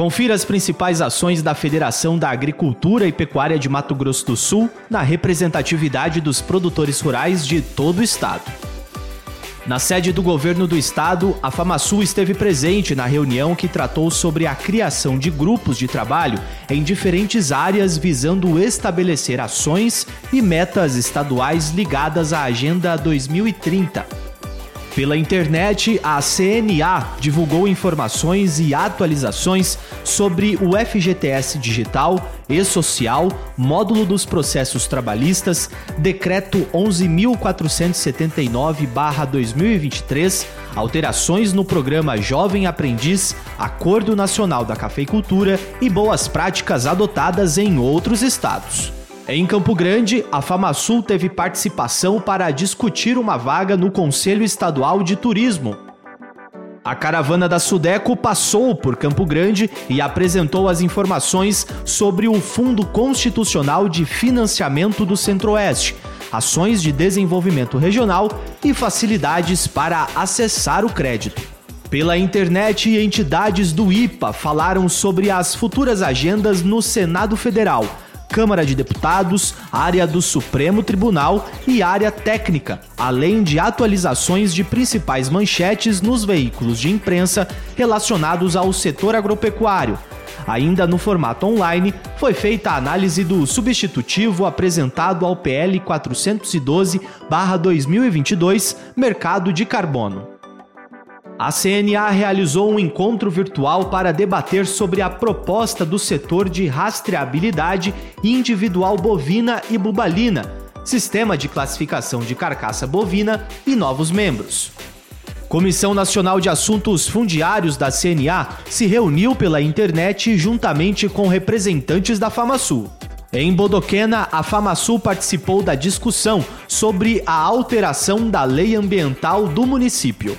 Confira as principais ações da Federação da Agricultura e Pecuária de Mato Grosso do Sul na representatividade dos produtores rurais de todo o estado. Na sede do governo do estado, a FamaSul esteve presente na reunião que tratou sobre a criação de grupos de trabalho em diferentes áreas visando estabelecer ações e metas estaduais ligadas à Agenda 2030. Pela internet, a CNA divulgou informações e atualizações sobre o FGTS Digital e Social, módulo dos processos trabalhistas, Decreto 11.479-2023, alterações no programa Jovem Aprendiz, Acordo Nacional da Cafeicultura e boas práticas adotadas em outros estados. Em Campo Grande, a FamaSul teve participação para discutir uma vaga no Conselho Estadual de Turismo. A caravana da Sudeco passou por Campo Grande e apresentou as informações sobre o Fundo Constitucional de Financiamento do Centro-Oeste, ações de desenvolvimento regional e facilidades para acessar o crédito. Pela internet, entidades do IPA falaram sobre as futuras agendas no Senado Federal Câmara de Deputados, área do Supremo Tribunal e área técnica, além de atualizações de principais manchetes nos veículos de imprensa relacionados ao setor agropecuário. Ainda no formato online, foi feita a análise do substitutivo apresentado ao PL 412-2022, Mercado de Carbono. A CNA realizou um encontro virtual para debater sobre a proposta do setor de rastreabilidade individual bovina e bubalina, sistema de classificação de carcaça bovina e novos membros. Comissão Nacional de Assuntos Fundiários da CNA se reuniu pela internet juntamente com representantes da FamaSul. Em Bodoquena, a FamaSul participou da discussão sobre a alteração da lei ambiental do município.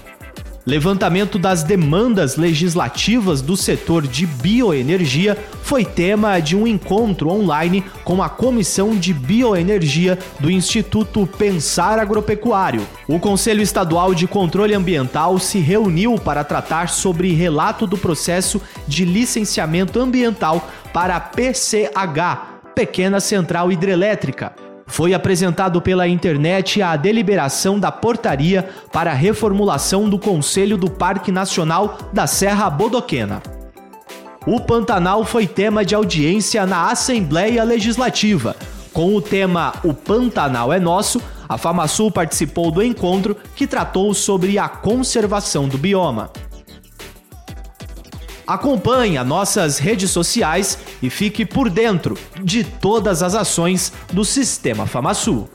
Levantamento das demandas legislativas do setor de bioenergia foi tema de um encontro online com a Comissão de Bioenergia do Instituto Pensar Agropecuário. O Conselho Estadual de Controle Ambiental se reuniu para tratar sobre relato do processo de licenciamento ambiental para a PCH, Pequena Central Hidrelétrica foi apresentado pela internet a deliberação da portaria para a reformulação do Conselho do Parque Nacional da Serra Bodoquena. O Pantanal foi tema de audiência na Assembleia Legislativa. Com o tema O Pantanal é Nosso, a FamaSul participou do encontro que tratou sobre a conservação do bioma. Acompanhe as nossas redes sociais e fique por dentro de todas as ações do Sistema FamaSul.